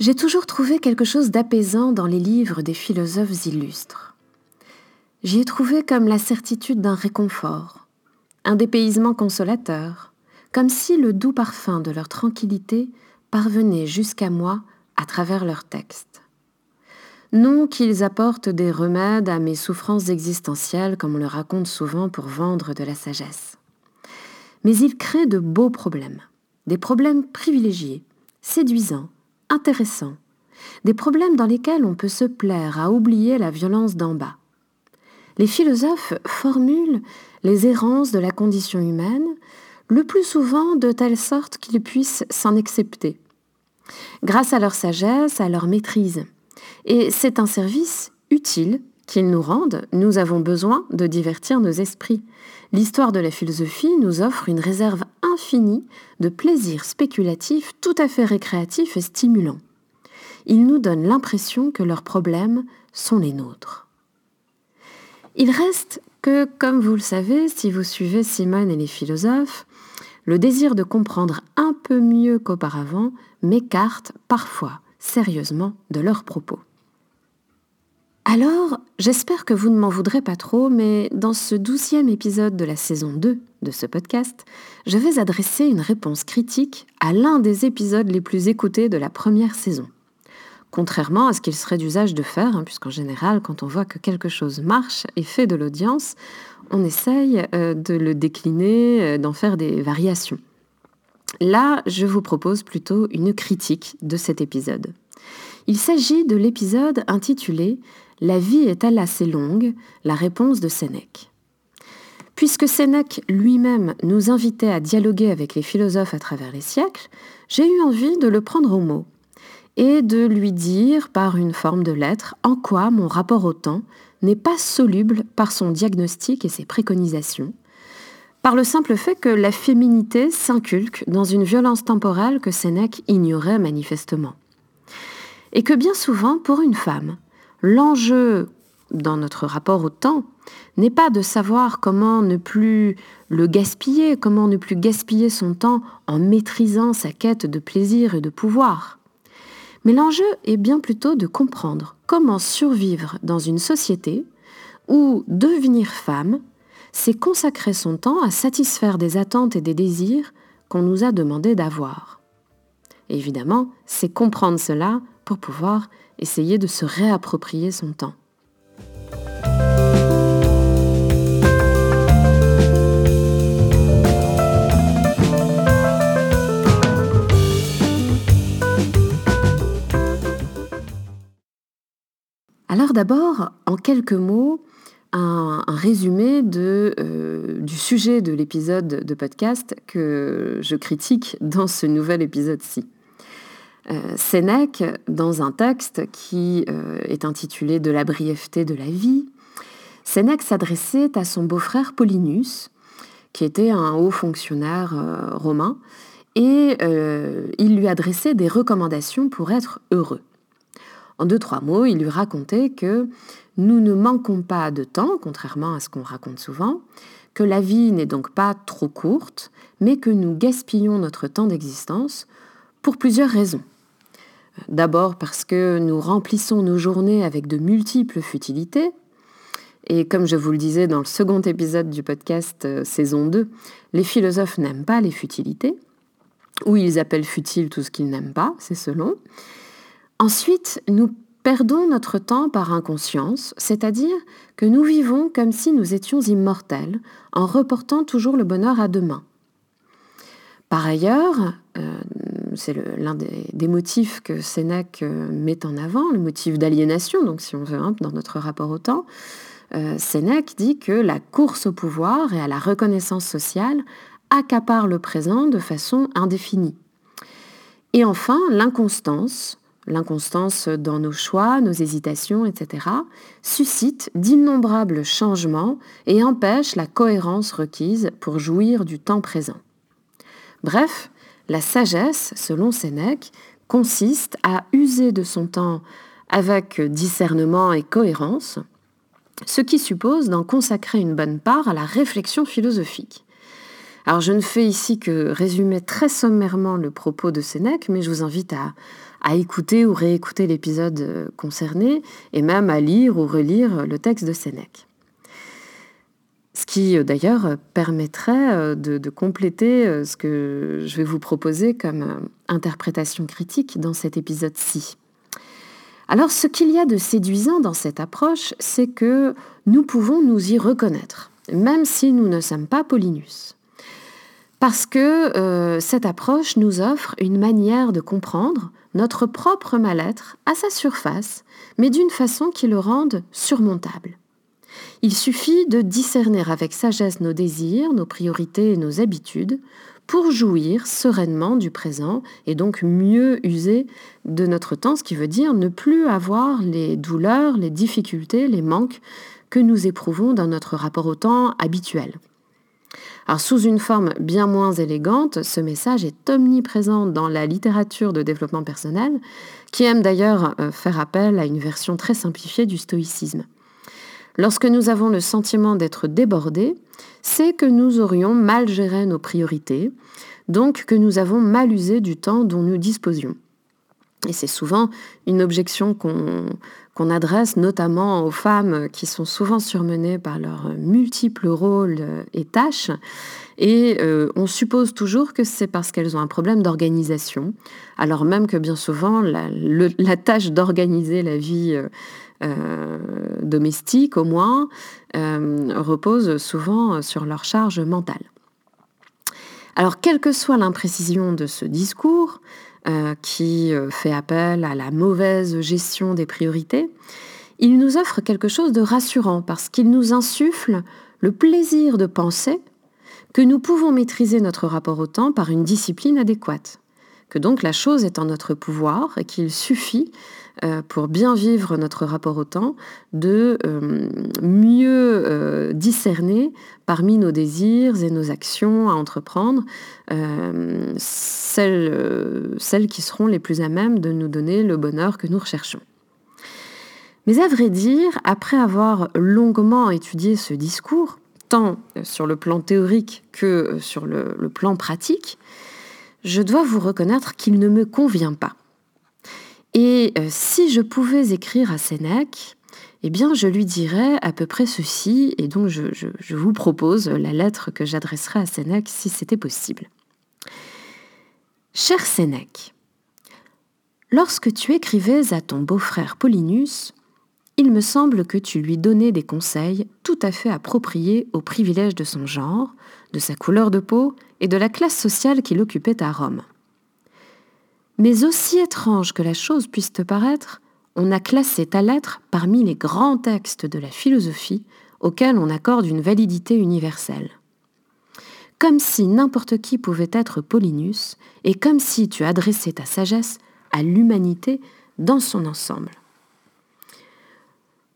J'ai toujours trouvé quelque chose d'apaisant dans les livres des philosophes illustres. J'y ai trouvé comme la certitude d'un réconfort, un dépaysement consolateur, comme si le doux parfum de leur tranquillité parvenait jusqu'à moi à travers leurs textes. Non qu'ils apportent des remèdes à mes souffrances existentielles comme on le raconte souvent pour vendre de la sagesse. Mais ils créent de beaux problèmes, des problèmes privilégiés, séduisants, intéressants, des problèmes dans lesquels on peut se plaire à oublier la violence d'en bas. Les philosophes formulent les errances de la condition humaine, le plus souvent de telle sorte qu'ils puissent s'en accepter, grâce à leur sagesse, à leur maîtrise. Et c'est un service utile qu'ils nous rendent, nous avons besoin de divertir nos esprits. L'histoire de la philosophie nous offre une réserve infinie de plaisirs spéculatifs tout à fait récréatifs et stimulants. Ils nous donnent l'impression que leurs problèmes sont les nôtres. Il reste que, comme vous le savez, si vous suivez Simone et les philosophes, le désir de comprendre un peu mieux qu'auparavant m'écarte parfois sérieusement de leurs propos. Alors, j'espère que vous ne m'en voudrez pas trop, mais dans ce douzième épisode de la saison 2 de ce podcast, je vais adresser une réponse critique à l'un des épisodes les plus écoutés de la première saison. Contrairement à ce qu'il serait d'usage de faire, hein, puisqu'en général, quand on voit que quelque chose marche et fait de l'audience, on essaye euh, de le décliner, euh, d'en faire des variations. Là, je vous propose plutôt une critique de cet épisode. Il s'agit de l'épisode intitulé la vie est-elle assez longue? La réponse de Sénèque. Puisque Sénèque lui-même nous invitait à dialoguer avec les philosophes à travers les siècles, j'ai eu envie de le prendre au mot et de lui dire par une forme de lettre en quoi mon rapport au temps n'est pas soluble par son diagnostic et ses préconisations, par le simple fait que la féminité s'inculque dans une violence temporelle que Sénèque ignorait manifestement. Et que bien souvent, pour une femme, L'enjeu dans notre rapport au temps n'est pas de savoir comment ne plus le gaspiller, comment ne plus gaspiller son temps en maîtrisant sa quête de plaisir et de pouvoir. Mais l'enjeu est bien plutôt de comprendre comment survivre dans une société où devenir femme, c'est consacrer son temps à satisfaire des attentes et des désirs qu'on nous a demandé d'avoir. Évidemment, c'est comprendre cela pour pouvoir essayer de se réapproprier son temps. Alors d'abord, en quelques mots, un, résumé euh, du sujet de l'épisode de podcast que je critique dans ce nouvel épisode-ci. Euh, Sénèque, dans un texte qui euh, est intitulé De la brièveté de la vie, Sénèque s'adressait à son beau-frère Paulinus, qui était un haut fonctionnaire romain, et il lui adressait des recommandations pour être heureux. En deux, trois mots, il lui racontait que nous ne manquons pas de temps, contrairement à ce qu'on raconte souvent, que la vie n'est donc pas trop courte, mais que nous gaspillons notre temps d'existence pour plusieurs raisons. D'abord parce que nous remplissons nos journées avec de multiples futilités. Et comme je vous le disais dans le second épisode du podcast euh, saison 2, les philosophes n'aiment pas les futilités, ou ils appellent futile tout ce qu'ils n'aiment pas, c'est selon. Ensuite, nous perdons notre temps par inconscience, c'est-à-dire que nous vivons comme si nous étions immortels, en reportant toujours le bonheur à demain. Par ailleurs, euh, c'est l'un des, motifs que Sénèque euh, met en avant, le motif d'aliénation, donc si on veut, hein, dans notre rapport au temps. Euh, Sénèque dit que la course au pouvoir et à la reconnaissance sociale accapare le présent de façon indéfinie. Et enfin, l'inconstance, l'inconstance dans nos choix, nos hésitations, etc., suscite d'innombrables changements et empêche la cohérence requise pour jouir du temps présent. Bref, la sagesse, selon Sénèque, consiste à user de son temps avec discernement et cohérence, ce qui suppose d'en consacrer une bonne part à la réflexion philosophique. Alors je ne fais ici que résumer très sommairement le propos de Sénèque, mais je vous invite à, à écouter ou réécouter l'épisode euh, concerné et même à lire ou relire le texte de Sénèque. Ce qui euh, d'ailleurs permettrait euh, de, compléter ce que je vais vous proposer comme interprétation critique dans cet épisode-ci. Alors ce qu'il y a de séduisant dans cette approche, c'est que nous pouvons nous y reconnaître, même si nous ne sommes pas Paulinus. Parce que cette approche nous offre une manière de comprendre notre propre mal-être à sa surface, mais d'une façon qui le rende surmontable. Il suffit de discerner avec sagesse nos désirs, nos priorités et nos habitudes pour jouir sereinement du présent et donc mieux user de notre temps, ce qui veut dire ne plus avoir les douleurs, les difficultés, les manques que nous éprouvons dans notre rapport au temps habituel. Alors, sous une forme bien moins élégante, ce message est omniprésent dans la littérature de développement personnel, qui aime d'ailleurs euh, faire appel à une version très simplifiée du stoïcisme. Lorsque nous avons le sentiment d'être débordés, c'est que nous aurions mal géré nos priorités, donc que nous avons mal usé du temps dont nous disposions. Et c'est souvent une objection qu'on adresse notamment aux femmes qui sont souvent surmenées par leurs multiples rôles et tâches. Et euh, on suppose toujours que c'est parce qu'elles ont un problème d'organisation, alors même que bien souvent la, tâche d'organiser la vie euh, euh, domestique au moins repose souvent sur leur charge mentale. Alors quelle que soit l'imprécision de ce discours, euh, qui euh, fait appel à la mauvaise gestion des priorités, il nous offre quelque chose de rassurant parce qu'il nous insuffle le plaisir de penser que nous pouvons maîtriser notre rapport au temps par une discipline adéquate, que donc la chose est en notre pouvoir et qu'il suffit euh, pour bien vivre notre rapport au temps, de euh, mieux euh, discerner parmi nos désirs et nos actions à entreprendre celles, celles qui seront les plus à même de nous donner le bonheur que nous recherchons. Mais à vrai dire, après avoir longuement étudié ce discours, tant sur le plan théorique que sur le plan pratique, je dois vous reconnaître qu'il ne me convient pas. Et euh, si je pouvais écrire à Sénèque, eh bien, je lui dirais à peu près ceci, et donc je, vous propose la lettre que j'adresserai à Sénèque si c'était possible. Cher Sénèque, lorsque tu écrivais à ton beau-frère Paulinus, il me semble que tu lui donnais des conseils tout à fait appropriés aux privilèges de son genre, de sa couleur de peau et de la classe sociale qu'il occupait à Rome. Mais aussi étrange que la chose puisse te paraître, on a classé ta lettre parmi les grands textes de la philosophie auxquels on accorde une validité universelle. Comme si n'importe qui pouvait être Paulinus, et comme si tu adressais ta sagesse à l'humanité dans son ensemble.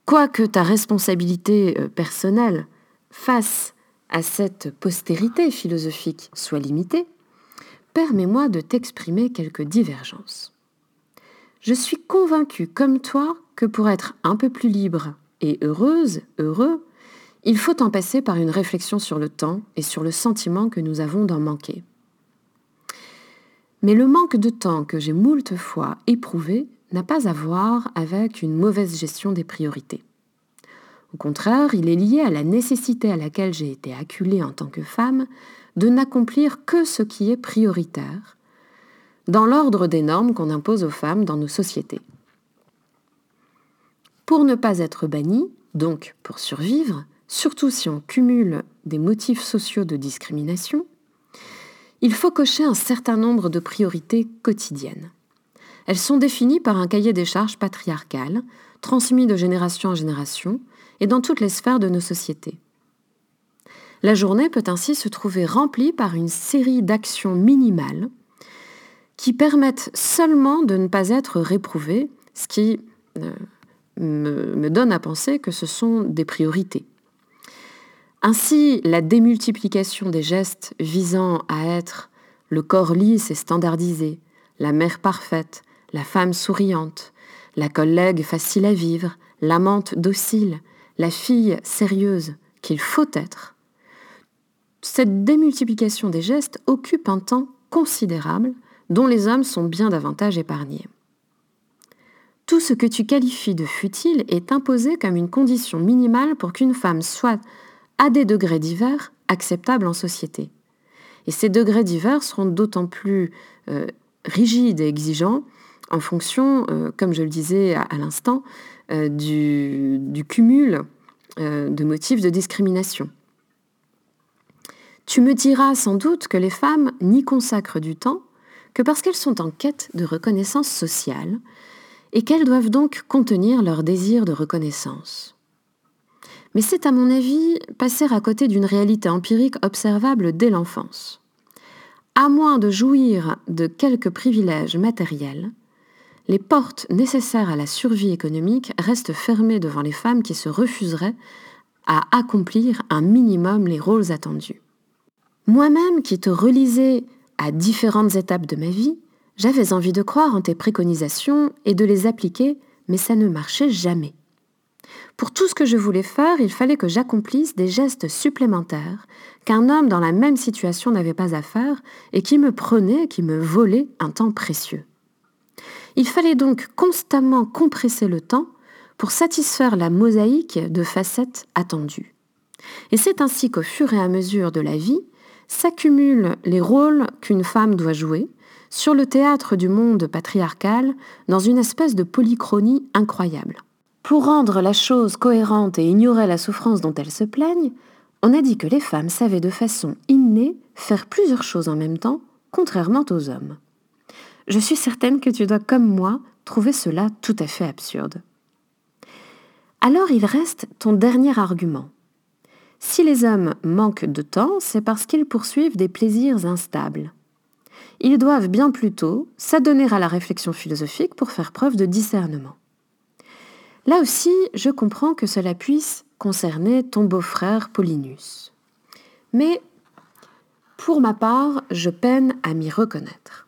Quoique ta responsabilité euh, personnelle face à cette postérité philosophique soit limitée, permets-moi de t'exprimer quelques divergences. Je suis convaincue, comme toi, que pour être un peu plus libre et heureuse, heureux, il faut en passer par une réflexion sur le temps et sur le sentiment que nous avons d'en manquer. Mais le manque de temps que j'ai moult fois éprouvé n'a pas à voir avec une mauvaise gestion des priorités. Au contraire, il est lié à la nécessité à laquelle j'ai été acculée en tant que femme de n'accomplir que ce qui est prioritaire, dans l'ordre des normes qu'on impose aux femmes dans nos sociétés. Pour ne pas être banni, donc pour survivre, surtout si on cumule des motifs sociaux de discrimination, il faut cocher un certain nombre de priorités quotidiennes. Elles sont définies par un cahier des charges patriarcal, transmis de génération en génération, et dans toutes les sphères de nos sociétés. La journée peut ainsi se trouver remplie par une série d'actions minimales qui permettent seulement de ne pas être réprouvées, ce qui euh, me, donne à penser que ce sont des priorités. Ainsi, la démultiplication des gestes visant à être le corps lisse et standardisé, la mère parfaite, la femme souriante, la collègue facile à vivre, l'amante docile, la fille sérieuse qu'il faut être, cette démultiplication des gestes occupe un temps considérable dont les hommes sont bien davantage épargnés. Tout ce que tu qualifies de futile est imposé comme une condition minimale pour qu'une femme soit, à des degrés divers, acceptable en société. Et ces degrés divers seront d'autant plus euh, rigides et exigeants en fonction, euh, comme je le disais à, l'instant, euh, du, du, cumul de motifs de discrimination. Tu me diras sans doute que les femmes n'y consacrent du temps que parce qu'elles sont en quête de reconnaissance sociale et qu'elles doivent donc contenir leur désir de reconnaissance. Mais c'est à mon avis passer à côté d'une réalité empirique observable dès l'enfance. À moins de jouir de quelques privilèges matériels, les portes nécessaires à la survie économique restent fermées devant les femmes qui se refuseraient à accomplir un minimum les rôles attendus. Moi-même qui te relisais à différentes étapes de ma vie, j'avais envie de croire en tes préconisations et de les appliquer, mais ça ne marchait jamais. Pour tout ce que je voulais faire, il fallait que j'accomplisse des gestes supplémentaires qu'un homme dans la même situation n'avait pas à faire et qui me prenait, qui me volait un temps précieux. Il fallait donc constamment compresser le temps pour satisfaire la mosaïque de facettes attendues. Et c'est ainsi qu'au fur et à mesure de la vie, s'accumulent les rôles qu'une femme doit jouer sur le théâtre du monde patriarcal dans une espèce de polychronie incroyable. Pour rendre la chose cohérente et ignorer la souffrance dont elles se plaignent, on a dit que les femmes savaient de façon innée faire plusieurs choses en même temps, contrairement aux hommes. Je suis certaine que tu dois, comme moi, trouver cela tout à fait absurde. Alors il reste ton dernier argument. Si les hommes manquent de temps, c'est parce qu'ils poursuivent des plaisirs instables. Ils doivent bien plutôt s'adonner à la réflexion philosophique pour faire preuve de discernement. Là aussi, je comprends que cela puisse concerner ton beau-frère Paulinus. Mais, pour ma part, je peine à m'y reconnaître.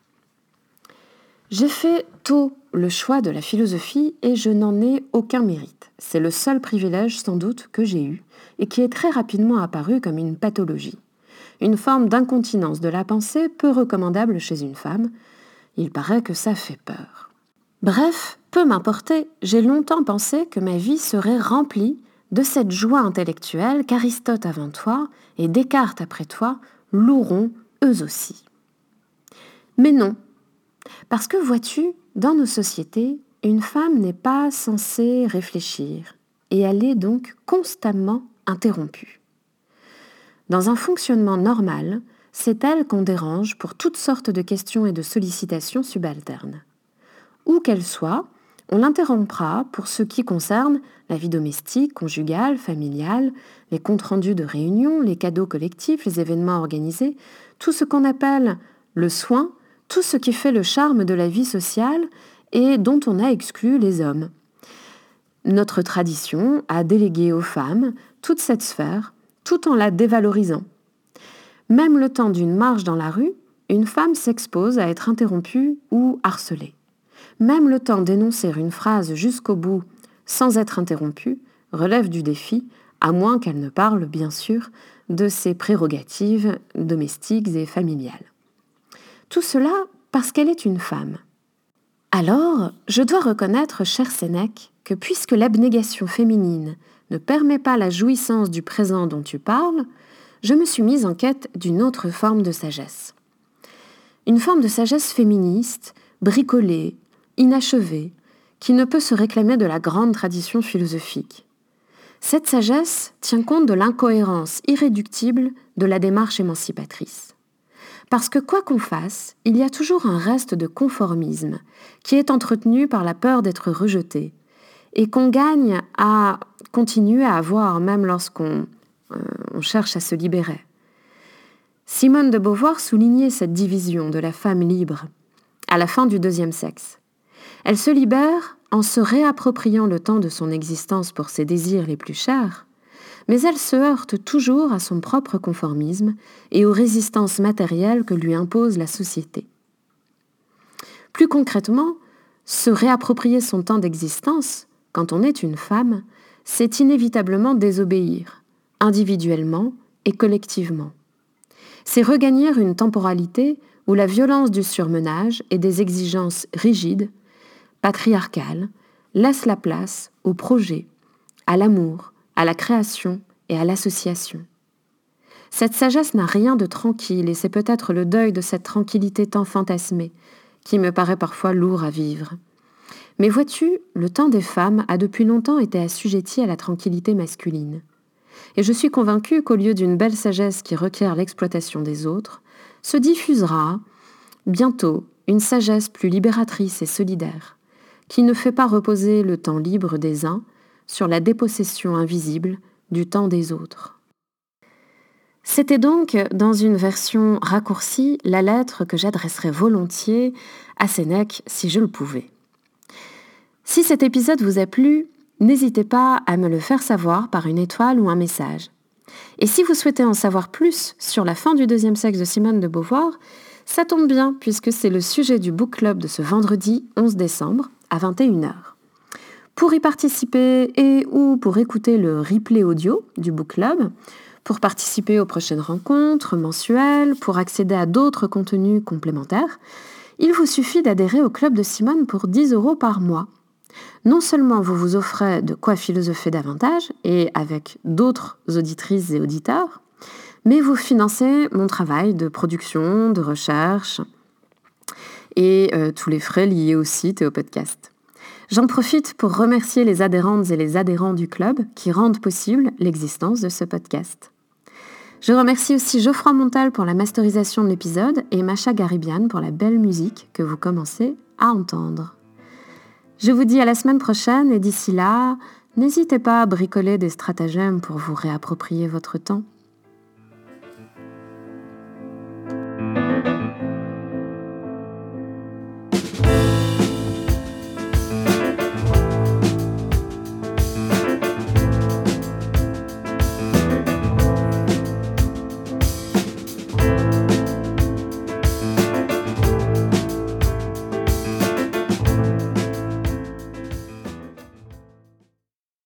J'ai fait tôt le choix de la philosophie et je n'en ai aucun mérite. C'est le seul privilège sans doute que j'ai eu et qui est très rapidement apparu comme une pathologie. Une forme d'incontinence de la pensée peu recommandable chez une femme. Il paraît que ça fait peur. Bref, peu m'importer, j'ai longtemps pensé que ma vie serait remplie de cette joie intellectuelle qu'Aristote avant toi et Descartes après toi loueront eux aussi. Mais non, parce que vois-tu, dans nos sociétés, une femme n'est pas censée réfléchir, et elle est donc constamment interrompue. Dans un fonctionnement normal, c'est elle qu'on dérange pour toutes sortes de questions et de sollicitations subalternes. Où qu'elle soit, on l'interrompra pour ce qui concerne la vie domestique, conjugale, familiale, les comptes rendus de réunions, les cadeaux collectifs, les événements organisés, tout ce qu'on appelle le soin, tout ce qui fait le charme de la vie sociale et dont on a exclu les hommes. Notre tradition a délégué aux femmes toute cette sphère tout en la dévalorisant. Même le temps d'une marche dans la rue, une femme s'expose à être interrompue ou harcelée. Même le temps d'énoncer une phrase jusqu'au bout sans être interrompue relève du défi, à moins qu'elle ne parle, bien sûr, de ses prérogatives domestiques et familiales. Tout cela parce qu'elle est une femme. Alors, je dois reconnaître, cher Sénèque, que puisque l'abnégation féminine ne permet pas la jouissance du présent dont tu parles, je me suis mise en quête d'une autre forme de sagesse. Une forme de sagesse féministe, bricolée, inachevée, qui ne peut se réclamer de la grande tradition philosophique. Cette sagesse tient compte de l'incohérence irréductible de la démarche émancipatrice. Parce que quoi qu'on fasse, il y a toujours un reste de conformisme qui est entretenu par la peur d'être rejeté, et qu'on gagne à continuer à avoir même lorsqu'on euh, cherche à se libérer. Simone de Beauvoir soulignait cette division de la femme libre à la fin du deuxième sexe. Elle se libère en se réappropriant le temps de son existence pour ses désirs les plus chers, mais elle se heurte toujours à son propre conformisme et aux résistances matérielles que lui impose la société. Plus concrètement, se réapproprier son temps d'existence quand on est une femme, c'est inévitablement désobéir, individuellement et collectivement. C'est regagner une temporalité où la violence du surmenage et des exigences rigides, patriarcales, laissent la place au projet, à l'amour, à la création et à l'association. Cette sagesse n'a rien de tranquille et c'est peut-être le deuil de cette tranquillité tant fantasmée qui me paraît parfois lourd à vivre. Mais vois-tu, le temps des femmes a depuis longtemps été assujetti à la tranquillité masculine. Et je suis convaincue qu'au lieu d'une belle sagesse qui requiert l'exploitation des autres, se diffusera bientôt une sagesse plus libératrice et solidaire, qui ne fait pas reposer le temps libre des uns sur la dépossession invisible du temps des autres. C'était donc, dans une version raccourcie, la lettre que j'adresserais volontiers à Sénèque si je le pouvais. Si cet épisode vous a plu, n'hésitez pas à me le faire savoir par une étoile ou un message. Et si vous souhaitez en savoir plus sur la fin du deuxième sexe de Simone de Beauvoir, ça tombe bien puisque c'est le sujet du book club de ce vendredi 11 décembre à 21h. Pour y participer et ou pour écouter le replay audio du book club, pour participer aux prochaines rencontres mensuelles, pour accéder à d'autres contenus complémentaires, il vous suffit d'adhérer au club de Simone pour 10 euros par mois. Non seulement vous vous offrez de quoi philosopher davantage et avec d'autres auditrices et auditeurs, mais vous financez mon travail de production, de recherche et euh, tous les frais liés au site et au podcast. J'en profite pour remercier les adhérentes et les adhérents du club qui rendent possible l'existence de ce podcast. Je remercie aussi Geoffroy Montal pour la masterisation de l'épisode et Macha Garibian pour la belle musique que vous commencez à entendre. Je vous dis à la semaine prochaine et d'ici là, n'hésitez pas à bricoler des stratagèmes pour vous réapproprier votre temps.